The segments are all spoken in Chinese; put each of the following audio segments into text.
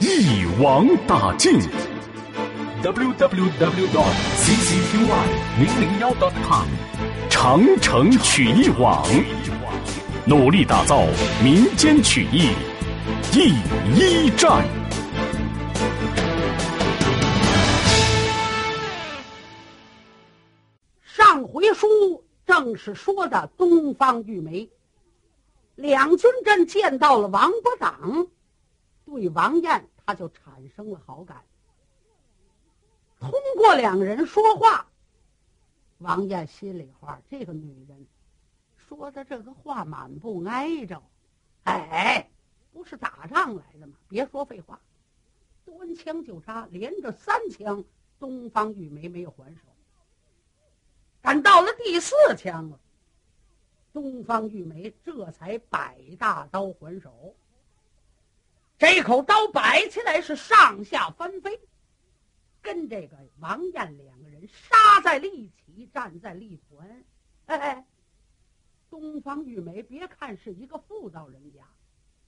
一网打尽。www.ccqy 零零幺 .com 长城曲艺网，努力打造民间曲艺第一站。上回书正是说的东方玉梅，两军阵见到了王伯党，对王燕他就产生了好感。通过两人说话，王艳心里话：这个女人说的这个话满不挨着。哎，不是打仗来的吗？别说废话，端枪就扎，连着三枪，东方玉梅没有还手。赶到了第四枪了，东方玉梅这才摆大刀还手。这口刀摆起来是上下翻飞。跟这个王燕两个人杀在了一起，站在了一团。哎，东方玉梅，别看是一个妇道人家，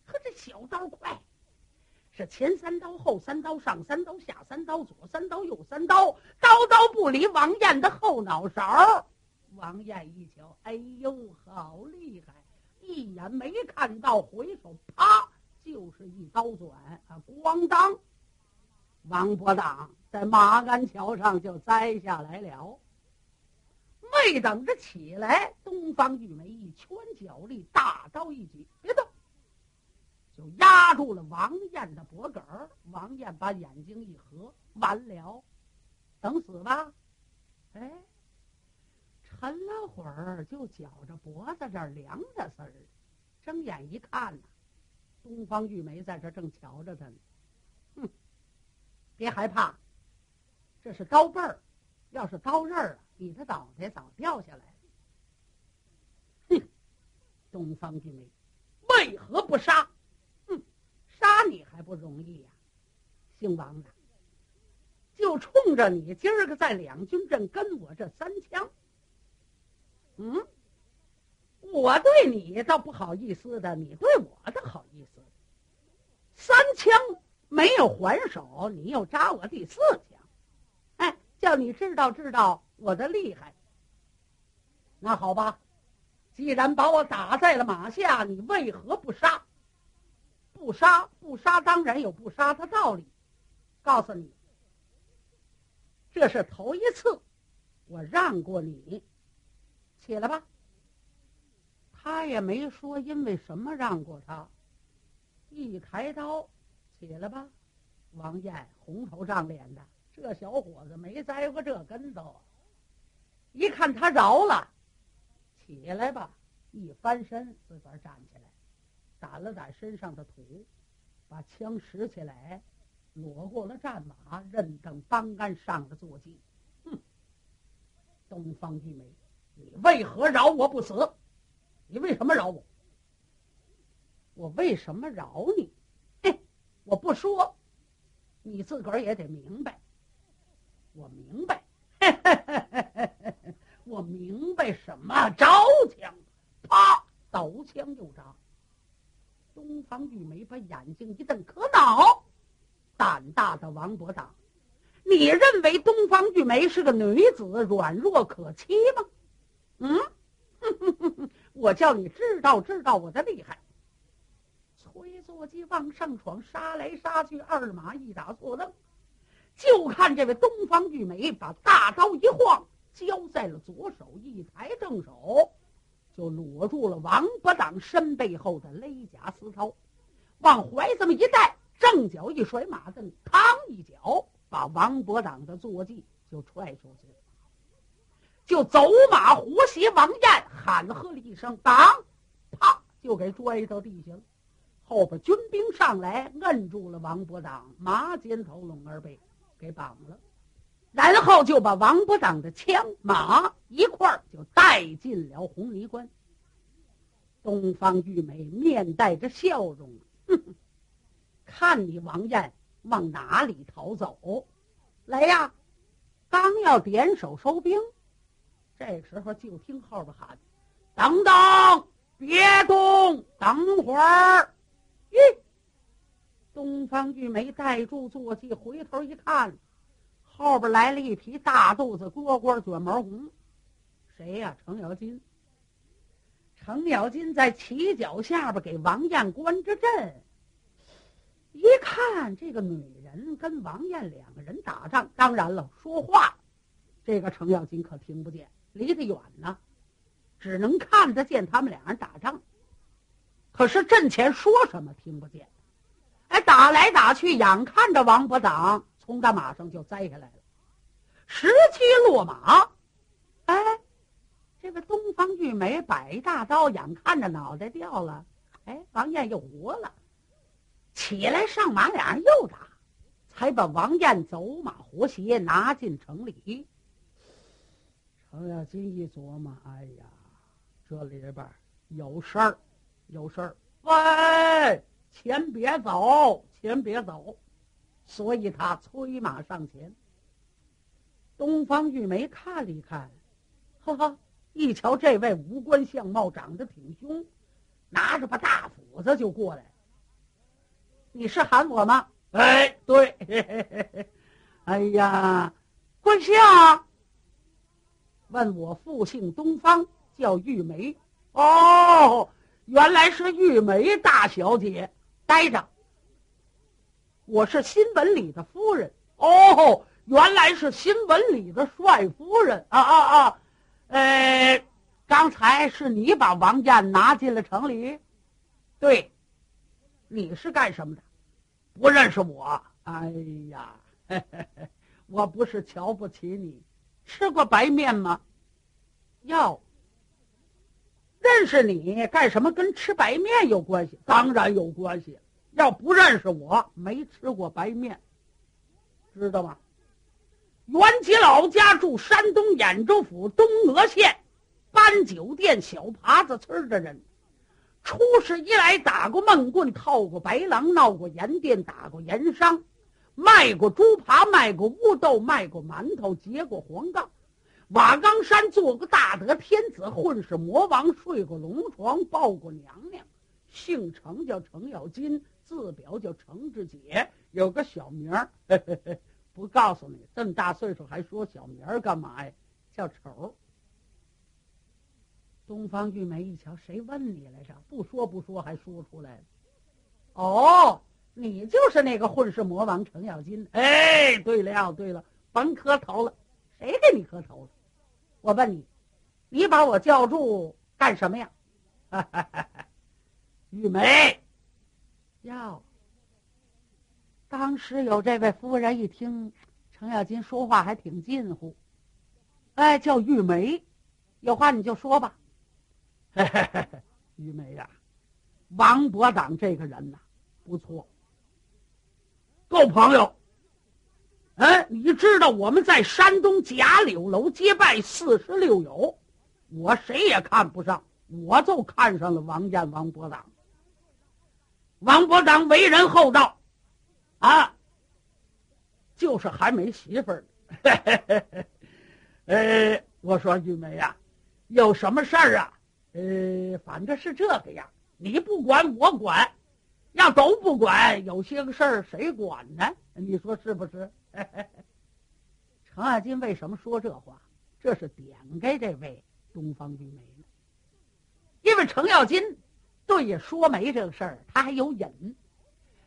可这小刀快，是前三刀，后三刀，上三刀，下三刀，左三刀，右三刀，刀刀不离王燕的后脑勺。王燕一瞧，哎呦，好厉害！一眼没看到，回手啪，就是一刀转啊，咣当！王伯当在马鞍桥上就栽下来了，没等着起来，东方玉梅一拳脚力，大刀一举，别动，就压住了王燕的脖梗儿。王燕把眼睛一合，完了，等死吧！哎，沉了会儿，就觉着脖子这儿凉着丝儿，睁眼一看呢，东方玉梅在这正瞧着他呢，哼。别害怕，这是刀背儿，要是刀刃儿啊，你的脑袋早掉下来了。哼，东方玉梅，为何不杀？哼，杀你还不容易呀！姓王的，就冲着你今儿个在两军阵跟我这三枪。嗯，我对你倒不好意思的，你对我的好意思。三枪。没有还手，你又扎我第四枪，哎，叫你知道知道我的厉害。那好吧，既然把我打在了马下，你为何不杀？不杀不杀，当然有不杀的道理。告诉你，这是头一次，我让过你，起来吧。他也没说因为什么让过他，一抬刀。起来吧，王燕红头胀脸的，这小伙子没栽过这跟头。一看他饶了，起来吧，一翻身自个儿站起来，掸了掸身上的土，把枪拾起来，裸过了战马，任等帮杆上了坐骑。哼，东方玉梅，你为何饶我不死？你为什么饶我？我为什么饶你？嘿我不说，你自个儿也得明白。我明白，我明白什么？着枪，啪，刀枪就扎。东方玉梅把眼睛一瞪，可恼！胆大的王伯当，你认为东方玉梅是个女子，软弱可欺吗？嗯，我叫你知道知道我的厉害。推坐骑往上闯，杀来杀去，二马一打错蹬，就看这位东方玉梅把大刀一晃，交在了左手，一抬正手，就裸住了王伯党身背后的勒甲丝绦，往怀这么一带，正脚一甩马蹬，嘡一脚把王伯党的坐骑就踹出去了，就走马活斜，王燕喊喝了一声“挡”，啪就给拽到地下了。后边军兵上来，摁住了王伯党，马肩头龙儿被给绑了，然后就把王伯党的枪马一块儿就带进了红泥关。东方玉梅面带着笑容，哼哼，看你王燕往哪里逃走？来呀！刚要点手收兵，这时候就听后边喊：“等等，别动，等会儿。”咦，东方玉梅带住坐骑，回头一看，后边来了一匹大肚子蝈蝈卷毛红，谁呀？程咬金。程咬金在旗脚下边给王燕关着阵。一看这个女人跟王燕两个人打仗，当然了，说话，这个程咬金可听不见，离得远呢，只能看得见他们俩人打仗。可是阵前说什么听不见，哎，打来打去，眼看着王伯党从大马上就栽下来了，时机落马，哎，这个东方玉梅摆大刀，眼看着脑袋掉了，哎，王燕又活了。起来上马，俩人又打，才把王燕走马活鞋拿进城里。程咬金一琢磨：“哎呀，这里边有事儿，有事儿！喂，钱别走，钱别走！”所以他催马上前。东方玉梅看了一看，哈哈，一瞧这位五官相貌长得挺凶，拿着把大斧子就过来。你是喊我吗？哎，对，哎呀，贵相，问我父姓东方，叫玉梅。哦，原来是玉梅大小姐。待着，我是新闻里的夫人。哦，原来是新闻里的帅夫人。啊啊啊！呃，刚才是你把王燕拿进了城里？对。你是干什么的？不认识我？哎呀，我不是瞧不起你。吃过白面吗？要。认识你干什么？跟吃白面有关系？当然有关系。要不认识我，没吃过白面，知道吗？袁吉老家住山东兖州府东峨县班酒店小耙子村的人。出世以来，打过闷棍，套过白狼，闹过盐店，打过盐商，卖过猪扒，卖过乌豆，卖过馒头，结过黄杠，瓦岗山做过大德天子，混世魔王，睡过龙床，抱过娘娘，姓程叫程咬金，字表叫程志杰，有个小名儿，不告诉你，这么大岁数还说小名儿干嘛呀？叫丑。东方玉梅一瞧，谁问你来着？不说不说，还说出来了。哦，你就是那个混世魔王程咬金。哎，对了对了，甭磕头了，谁给你磕头了？我问你，你把我叫住干什么呀？哈哈哈哈玉梅，要。当时有这位夫人一听程咬金说话还挺近乎，哎，叫玉梅，有话你就说吧。嘿嘿嘿嘿，玉梅呀，王伯党这个人呐，不错，够朋友。哎，你知道我们在山东贾柳楼结拜四十六友，我谁也看不上，我就看上了王燕、王伯当。王伯当为人厚道，啊，就是还没媳妇儿。呃，我说玉梅呀，有什么事儿啊？呃，反正是这个样，你不管我管，要都不管，有些个事儿谁管呢？你说是不是？程咬金为什么说这话？这是点给这位东方玉梅呢。因为程咬金对也说媒这个事儿，他还有瘾；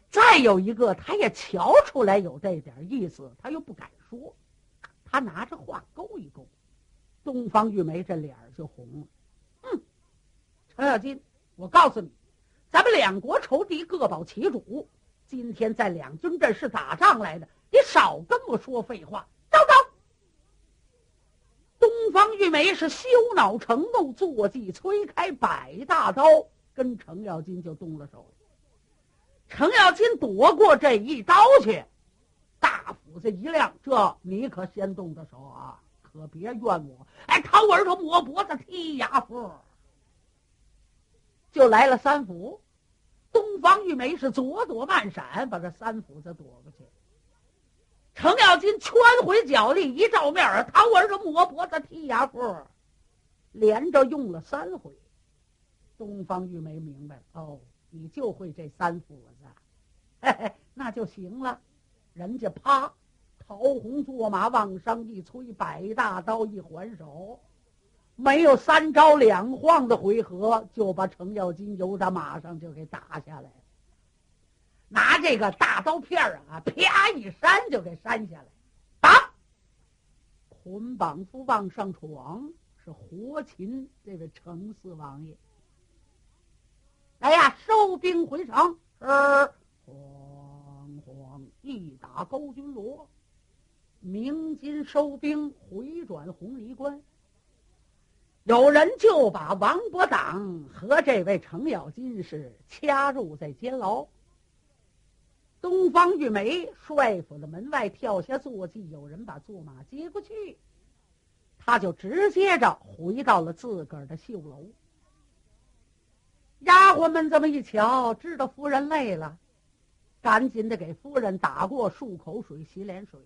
再有一个，他也瞧出来有这点意思，他又不敢说，他拿着话勾一勾，东方玉梅这脸儿就红了。嗯程咬金，我告诉你，咱们两国仇敌各保其主。今天在两军阵是打仗来的，你少跟我说废话。走走。东方玉梅是羞恼成怒，坐骑催开百大刀，跟程咬金就动了手。程咬金躲过这一刀去，大斧子一亮，这你可先动的手啊，可别怨我！哎，掏耳朵抹脖子踢牙缝，就来了三斧。东方玉梅是左躲慢闪，把这三斧子躲过去。程咬金圈回脚力，一照面儿，掏耳朵摸脖子踢牙缝，连着用了三回。东方玉梅明白了，哦。你就会这三斧子，嘿嘿，那就行了。人家啪，桃红坐马往上一催，百大刀一还手，没有三招两晃的回合，就把程咬金由他马上就给打下来了拿这个大刀片儿啊，啪一扇就给扇下来，打捆绑夫往上闯，是活擒这位程四王爷。哎呀，收兵回城，是慌慌一打高君罗，鸣金收兵回转红泥关。有人就把王伯党和这位程咬金是掐入在监牢。东方玉梅帅府的门外跳下坐骑，有人把坐马接过去，他就直接着回到了自个儿的绣楼。丫鬟们这么一瞧，知道夫人累了，赶紧的给夫人打过漱口水、洗脸水。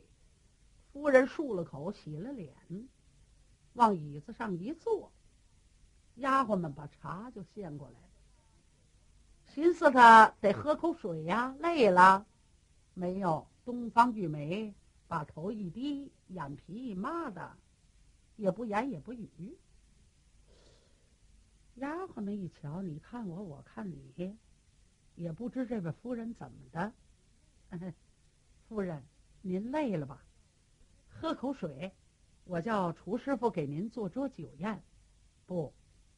夫人漱了口，洗了脸，往椅子上一坐。丫鬟们把茶就献过来了，寻思他得喝口水呀，累了。没有，东方玉梅把头一低，眼皮一抹的，也不言也不语。丫鬟们一瞧，你看我，我看你，也不知这位夫人怎么的。夫人，您累了吧？喝口水，我叫厨师傅给您做桌酒宴。不，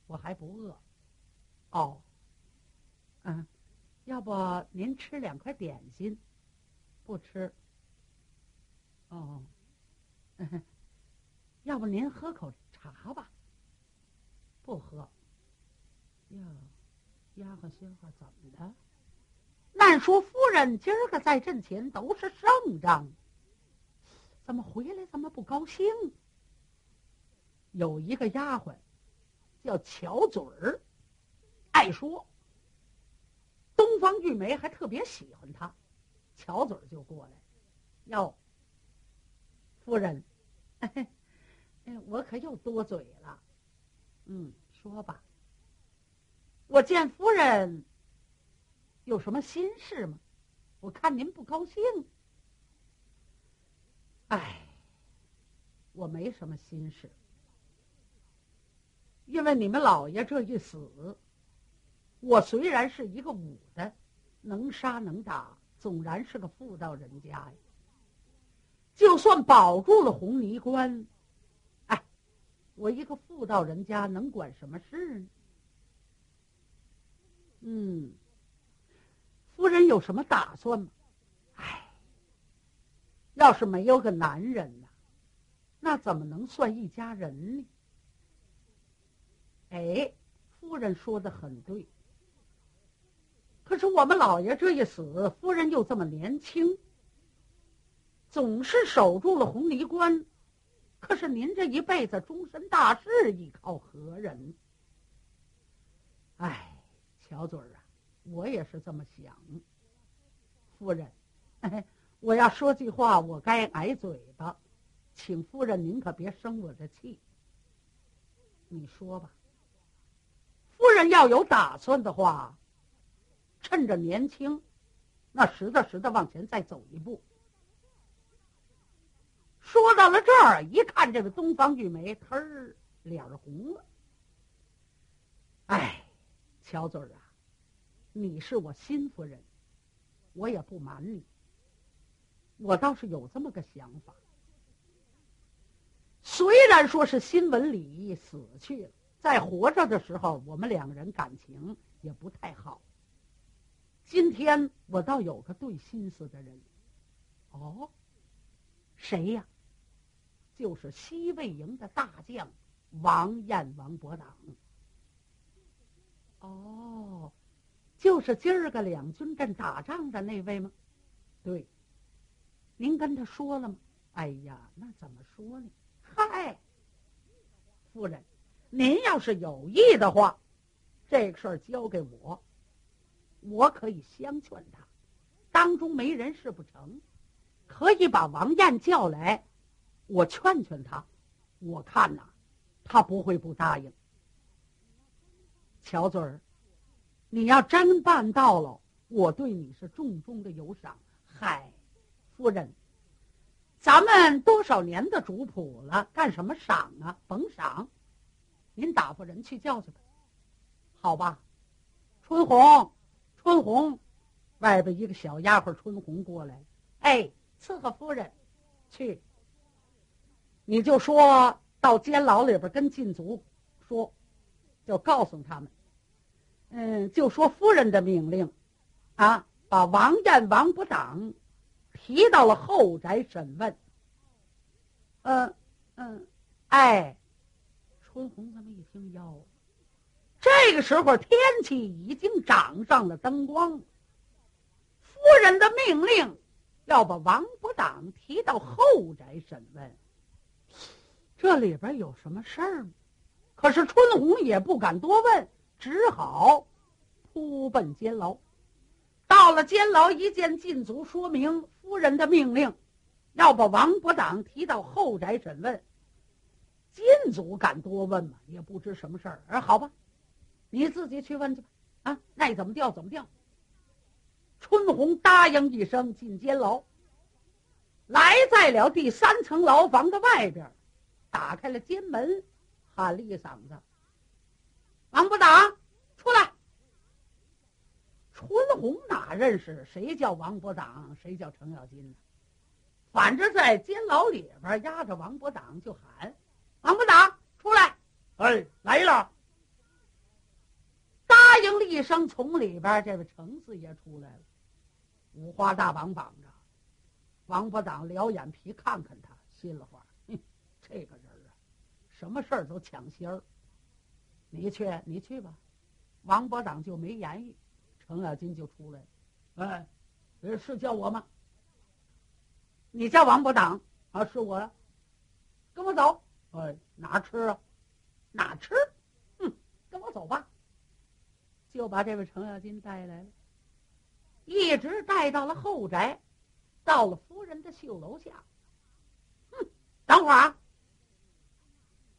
我还不饿。哦，嗯，要不您吃两块点心？不吃。哦，要不您喝口茶吧？不喝。呀，丫鬟心话怎么的？按说夫人今儿个在阵前都是胜仗，怎么回来这么不高兴？有一个丫鬟叫巧嘴儿，爱说。东方玉梅还特别喜欢她，巧嘴儿就过来，哟，夫人，哎，我可又多嘴了，嗯，说吧。我见夫人有什么心事吗？我看您不高兴。哎，我没什么心事，因为你们老爷这一死，我虽然是一个武的，能杀能打，总然是个妇道人家呀。就算保住了红泥关，哎，我一个妇道人家能管什么事呢？嗯，夫人有什么打算吗？哎，要是没有个男人呢，那怎么能算一家人呢？哎，夫人说的很对。可是我们老爷这一死，夫人又这么年轻，总是守住了红泥关。可是您这一辈子终身大事，依靠何人？哎。小嘴儿啊，我也是这么想。夫人，我要说句话，我该挨嘴巴，请夫人您可别生我的气。你说吧，夫人要有打算的话，趁着年轻，那实打实的往前再走一步。说到了这儿，一看这个东方玉梅，忒儿脸红了。哎，小嘴儿啊。你是我新夫人，我也不瞒你，我倒是有这么个想法。虽然说是新闻里死去了，在活着的时候，我们两人感情也不太好。今天我倒有个对心思的人，哦，谁呀？就是西魏营的大将王彦、王伯党。哦。就是今儿个两军阵打仗的那位吗？对。您跟他说了吗？哎呀，那怎么说呢？嗨，夫人，您要是有意的话，这个事儿交给我，我可以相劝他。当中没人是不成，可以把王燕叫来，我劝劝他。我看呐，他不会不答应。乔嘴儿，你要真办到了，我对你是重重的有赏。嗨，夫人。咱们多少年的主仆了，干什么赏啊？甭赏，您打发人去叫去吧，好吧？春红，春红，外边一个小丫鬟春红过来，哎，伺候夫人，去。你就说到监牢里边跟禁足说，就告诉他们，嗯，就说夫人的命令，啊，把王燕、王不党。提到了后宅审问。嗯嗯，哎，春红这么一听，哟，这个时候天气已经长上了灯光。夫人的命令要把王伯党提到后宅审问，这里边有什么事儿吗？可是春红也不敢多问，只好扑奔监牢。到了监牢，一见禁足，说明夫人的命令，要把王伯党提到后宅审问。禁足敢多问吗？也不知什么事儿。哎，好吧，你自己去问去吧。啊，爱怎么调怎么调。春红答应一声，进监牢。来在了第三层牢房的外边，打开了监门，喊了一嗓子：“王伯党，出来。”春红哪认识谁叫王伯党，谁叫程咬金呢？反正在监牢里边压着王伯党，就喊：“王伯党出来！”哎，来了。答应了一声，从里边这位程四爷出来了，五花大绑绑着。王伯党撩眼皮看看他，心里话：“哼，这个人啊，什么事儿都抢先儿。你去，你去吧。”王伯党就没言语。程咬金就出来了，哎，是叫我吗？你叫王伯党啊？是我，跟我走。哎，哪吃啊？哪吃？哼，跟我走吧。就把这位程咬金带来了，一直带到了后宅，到了夫人的绣楼下。哼，等会儿。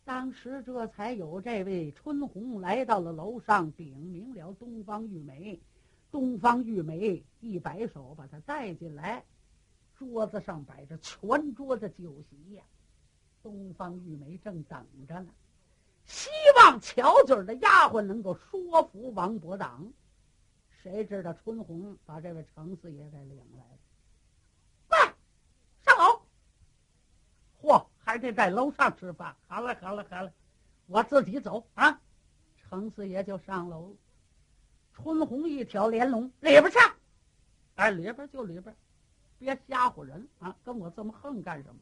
当时这才有这位春红来到了楼上，禀明了东方玉梅。东方玉梅一摆手，把他带进来。桌子上摆着全桌的酒席呀。东方玉梅正等着呢，希望巧嘴的丫鬟能够说服王伯党。谁知道春红把这位程四爷给领来了。喂上楼！嚯，还得在楼上吃饭。好了好了好了，我自己走啊。程四爷就上楼了。春红一挑帘笼，里边去！哎，里边就里边，别吓唬人啊！跟我这么横干什么？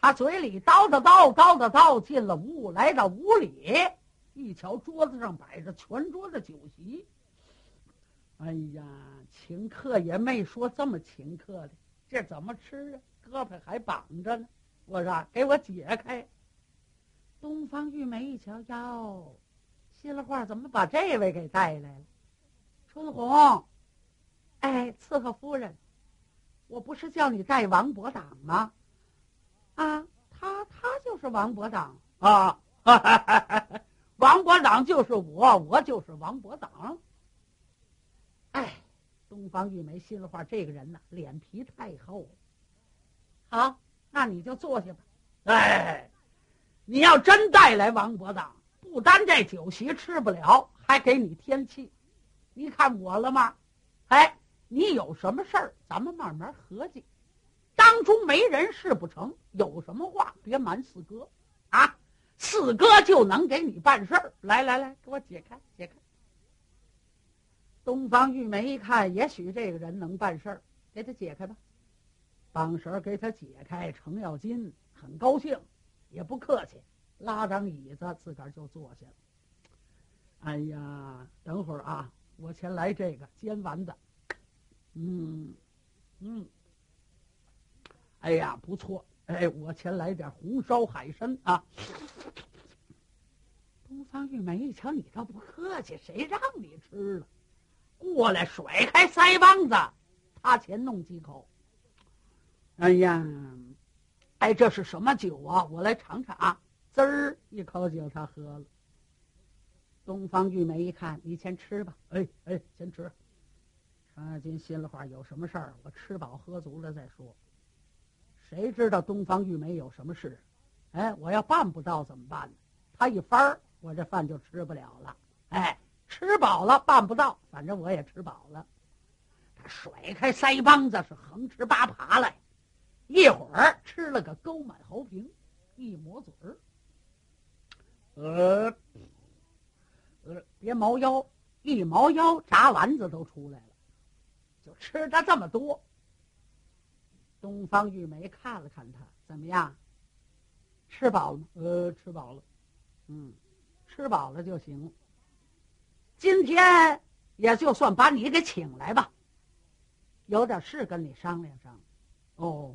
他嘴里叨叨叨叨叨叨，进了屋，来到屋里，一瞧桌子上摆着全桌的酒席。哎呀，请客也没说这么请客的，这怎么吃啊？胳膊还绑着呢。我说，给我解开。东方玉梅一瞧，哟。心里话，怎么把这位给带来了？春红，哎，伺候夫人，我不是叫你带王伯党吗？啊，他他就是王伯党啊！王伯党就是我，我就是王伯党。哎，东方玉梅心里话，这个人呐，脸皮太厚。好，那你就坐下吧。哎，你要真带来王伯党。不单这酒席吃不了，还给你添气。你看我了吗？哎，你有什么事儿，咱们慢慢合计。当中没人事不成，有什么话别瞒四哥啊，四哥就能给你办事儿。来来来，给我解开解开。东方玉梅一看，也许这个人能办事儿，给他解开吧。绑绳给他解开，程咬金很高兴，也不客气。拉张椅子，自个儿就坐下了。哎呀，等会儿啊，我先来这个煎丸子。嗯嗯，哎呀，不错。哎，我先来点红烧海参啊。东方玉梅一瞧，你倒不客气，谁让你吃了？过来甩开腮帮子，他前弄几口。哎呀，哎，这是什么酒啊？我来尝尝啊！滋儿一口酒，他喝了。东方玉梅一看，你先吃吧。哎哎，先吃。程咬金心里话，有什么事儿，我吃饱喝足了再说。谁知道东方玉梅有什么事？哎，我要办不到怎么办呢？他一翻儿，我这饭就吃不了了。哎，吃饱了办不到，反正我也吃饱了。他甩开腮帮子，是横吃八爬来，一会儿吃了个沟满喉平，一抹嘴儿。呃，呃，别毛腰，一毛腰，炸丸子都出来了，就吃的这么多。东方玉梅看了看他，怎么样？吃饱了？呃，吃饱了。嗯，吃饱了就行。今天也就算把你给请来吧。有点事跟你商量商量。哦，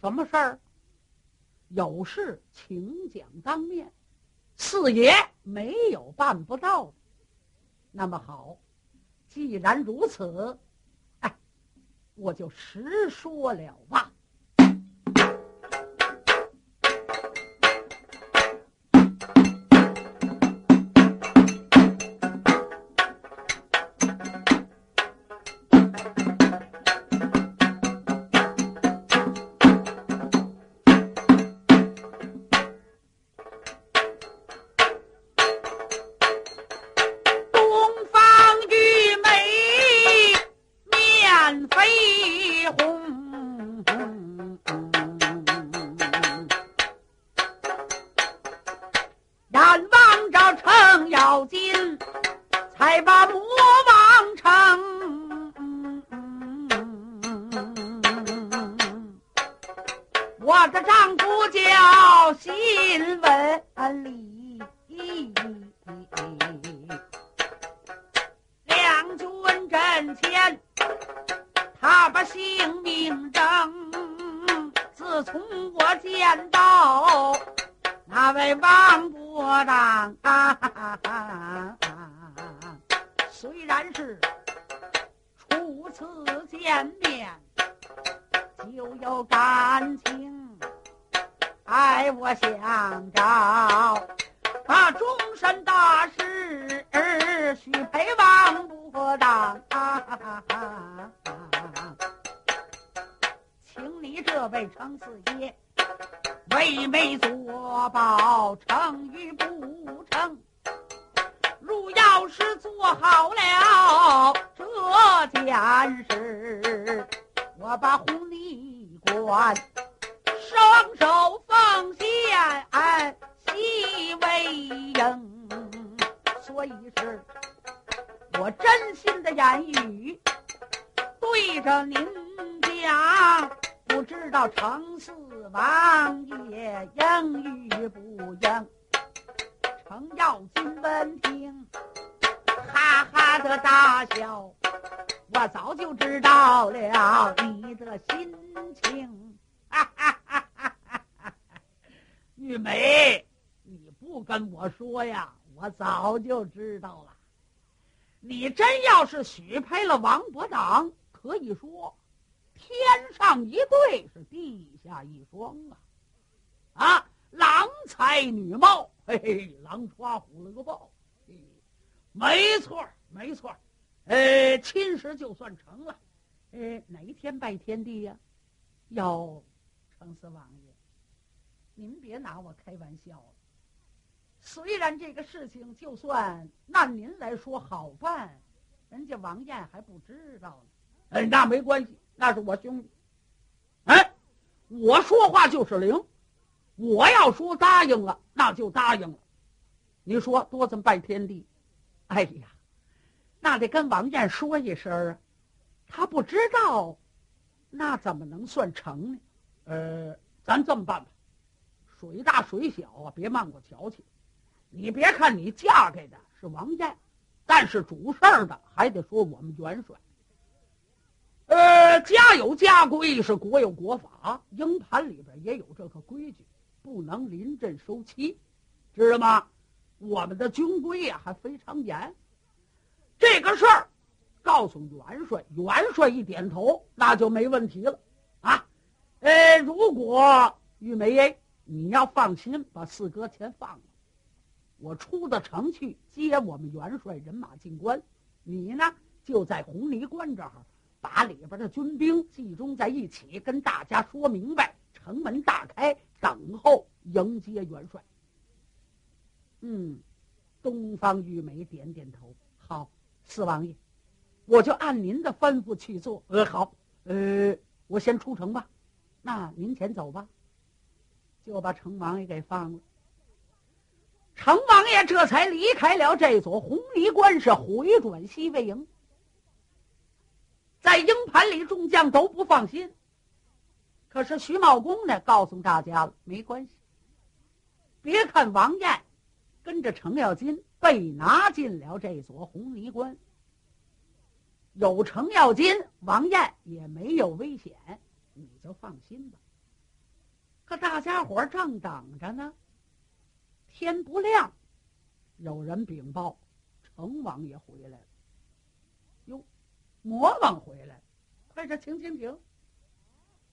什么事儿？有事请讲当面。四爷没有办不到的。那么好，既然如此。我就实说了吧。那位王伯当、啊啊啊啊啊，虽然是初次见面，就有感情，哎我想着啊，终身大事许陪王伯当、啊啊啊啊，请你这位程四爷。为媒作保，成与不成。如要是做好了这件事，我把红泥棺双手奉献，哎，西为营。所以是，我真心的言语对着您讲，不知道成事。王爷应与不应？程咬金闻听，哈哈的大笑。我早就知道了你的心情，哈哈哈！玉梅，你不跟我说呀，我早就知道了。你真要是许配了王伯当，可以说。天上一对是地下一双啊！啊，郎才女貌，嘿嘿，狼抓虎了个豹，没错没错呃，亲事就算成了，呃，哪一天拜天地呀？要，程四王爷，您别拿我开玩笑了。虽然这个事情就算按您来说好办，人家王燕还不知道呢。哎，那没关系，那是我兄弟。哎，我说话就是灵，我要说答应了，那就答应了。你说多这么拜天地，哎呀，那得跟王燕说一声啊。他不知道，那怎么能算成呢？呃，咱这么办吧，水大水小啊，别慢过瞧去。你别看你嫁给的是王燕，但是主事儿的还得说我们元帅。家有家规，是国有国法，营盘里边也有这个规矩，不能临阵收妻，知道吗？我们的军规呀还非常严。这个事儿告诉元帅，元帅一点头，那就没问题了啊。呃，如果玉梅，你要放心，把四哥钱放了，我出到城去接我们元帅人马进关，你呢就在红泥关这儿。把里边的军兵集中在一起，跟大家说明白，城门大开，等候迎接元帅。嗯，东方玉梅点点头，好，四王爷，我就按您的吩咐去做。呃，好，呃，我先出城吧，那您先走吧，就把程王爷给放了。程王爷这才离开了这座红泥关，是回转西魏营。在营盘里，众将都不放心。可是徐茂公呢，告诉大家了，没关系。别看王燕跟着程咬金被拿进了这座红泥关，有程咬金，王燕也没有危险，你就放心吧。可大家伙正等着呢，天不亮，有人禀报，程王爷回来了。魔王回来，快点，请请请！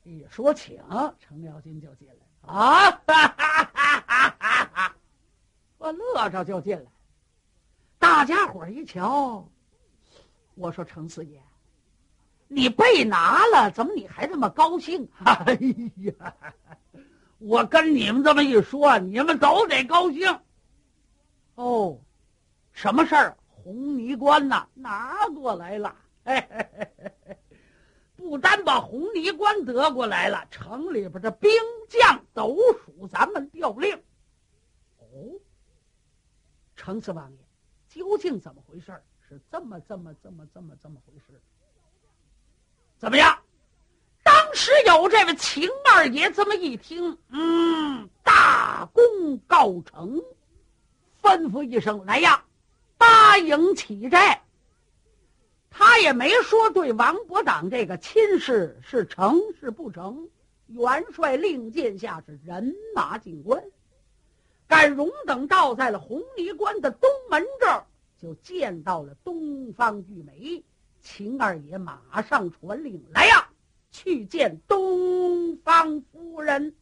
一说请，程咬金就进来啊！哈哈哈哈哈！我乐着就进来。大家伙一瞧，我说程四爷，你被拿了，怎么你还这么高兴？哎呀，我跟你们这么一说，你们都得高兴。哦，什么事儿？红泥关呐，拿过来了。不单把红泥关得过来了，城里边的兵将都属咱们调令。哦，程四王爷，究竟怎么回事？是这么这么这么这么这么回事？怎么样？当时有这位秦二爷这么一听，嗯，大功告成，吩咐一声：“来呀，八营起寨。”他也没说对王伯党这个亲事是成是不成，元帅令箭下是人马进关，赶荣等到在了红泥关的东门这儿，就见到了东方玉梅。秦二爷马上传令来呀，去见东方夫人。